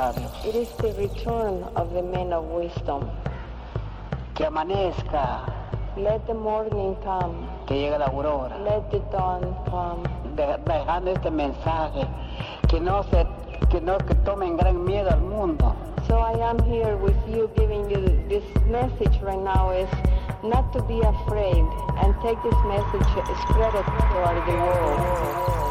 It is the return of the men of wisdom. Que amanezca. Let the morning come. Que llegue la aurora. Let the dawn come. dejando este mensaje que no se que no que tomen gran miedo al mundo. So I am here with you giving you this message right now is not to be afraid and take this message spread it throughout the world.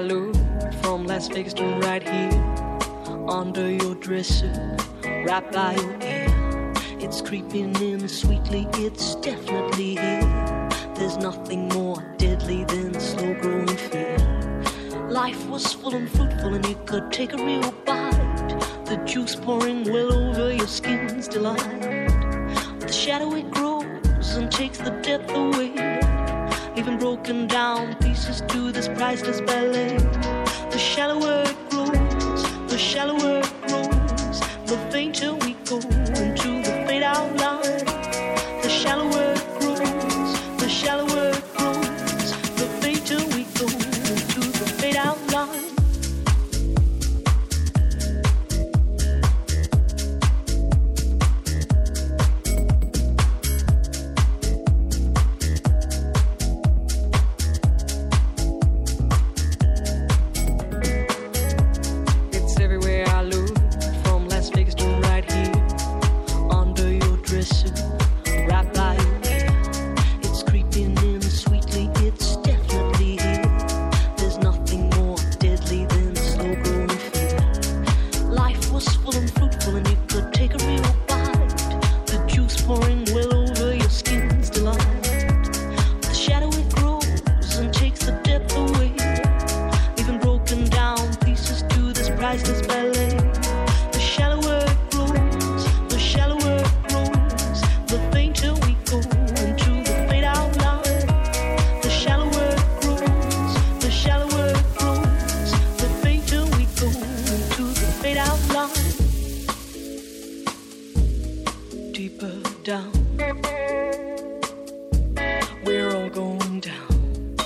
From Las Vegas to right here, under your dresser, right by your ear. It's creeping in sweetly, it's definitely here. There's nothing more deadly than slow growing fear. Life was full and fruitful, and you could take a real bite. The juice pouring well over your skin's delight. The shadow it grows and takes the depth away even broken down pieces to this priceless ballet. The shallower it grows, the shallower it grows, the fainter deeper down. We're all going down,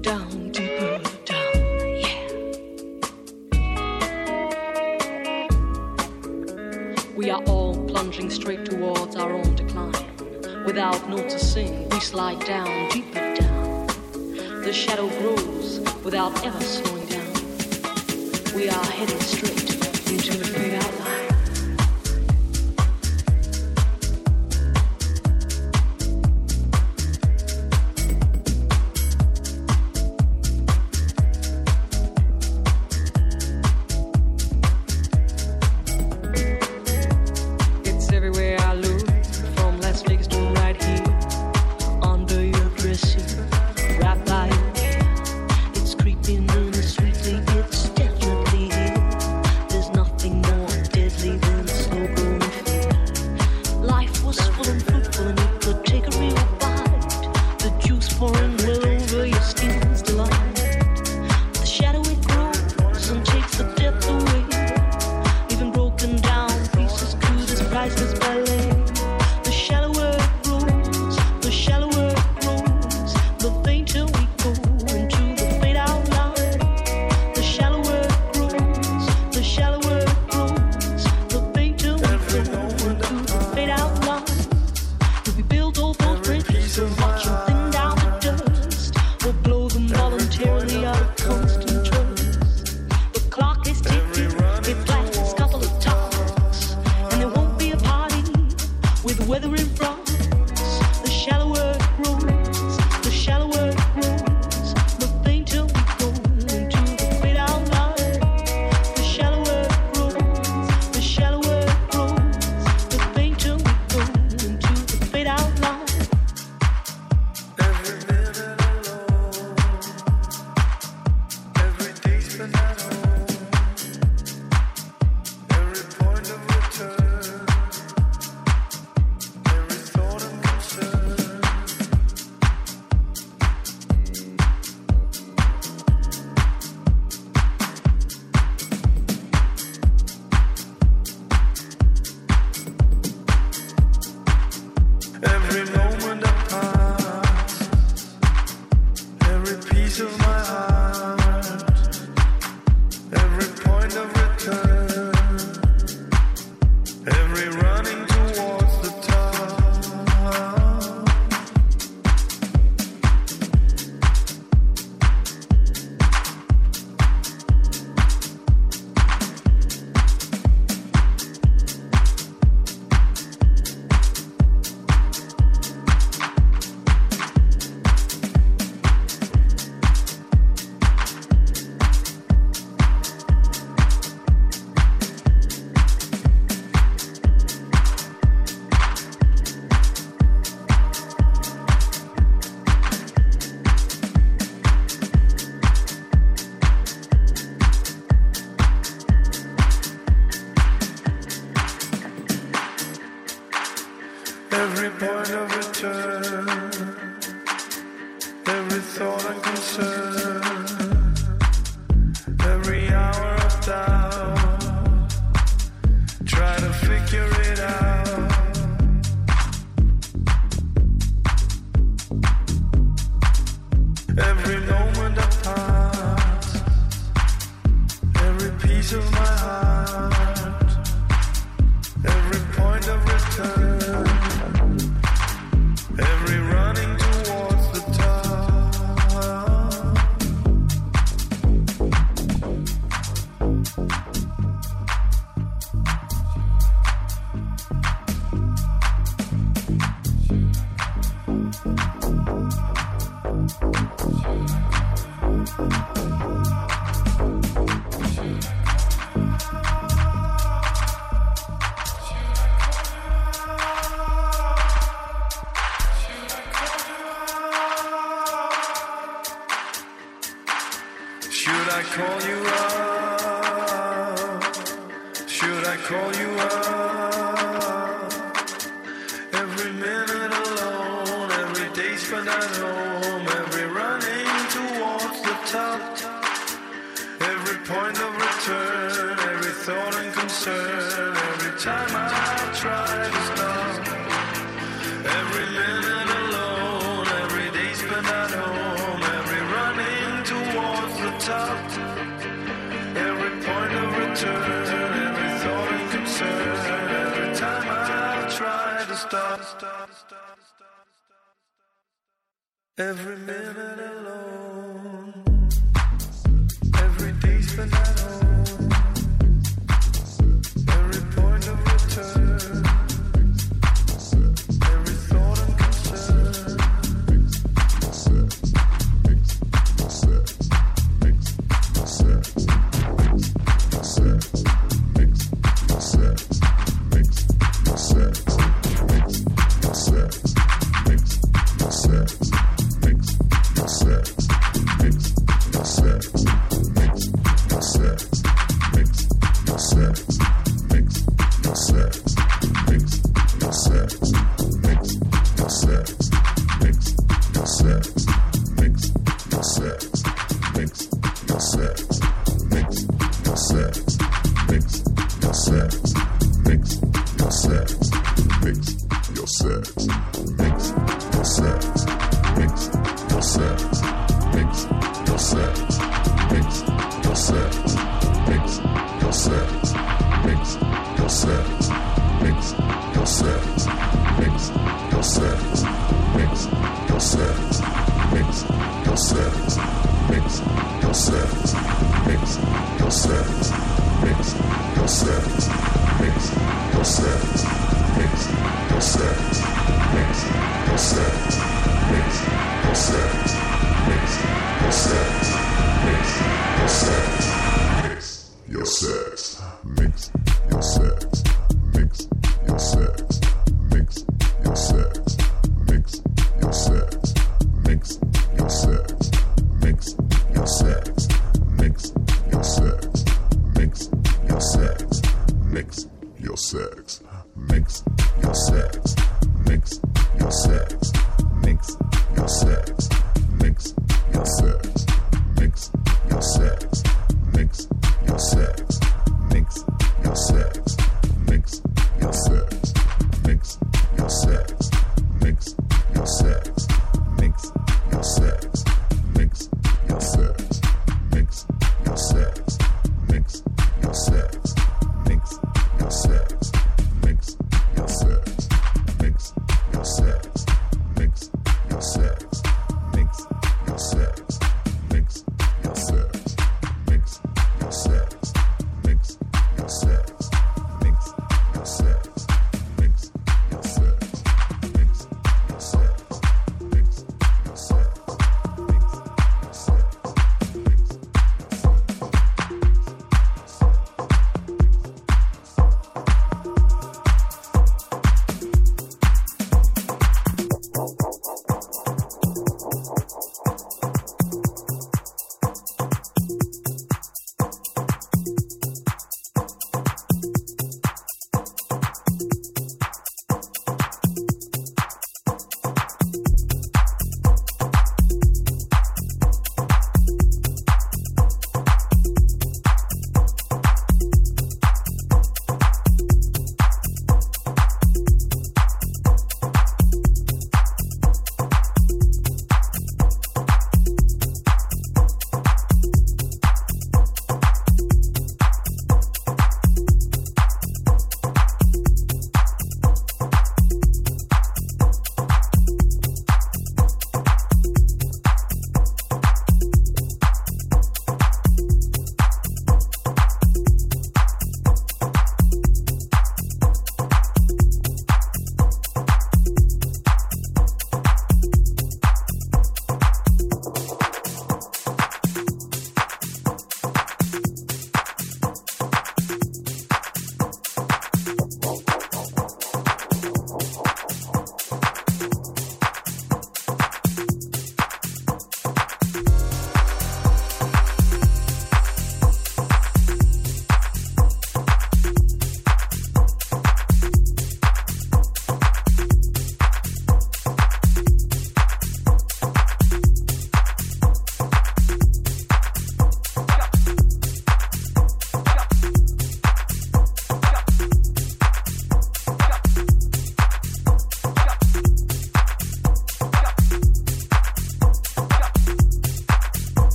down deeper down, yeah. We are all plunging straight towards our own decline. Without noticing, we slide down deeper down. The shadow grows without ever slowing down. We are heading straight into the big.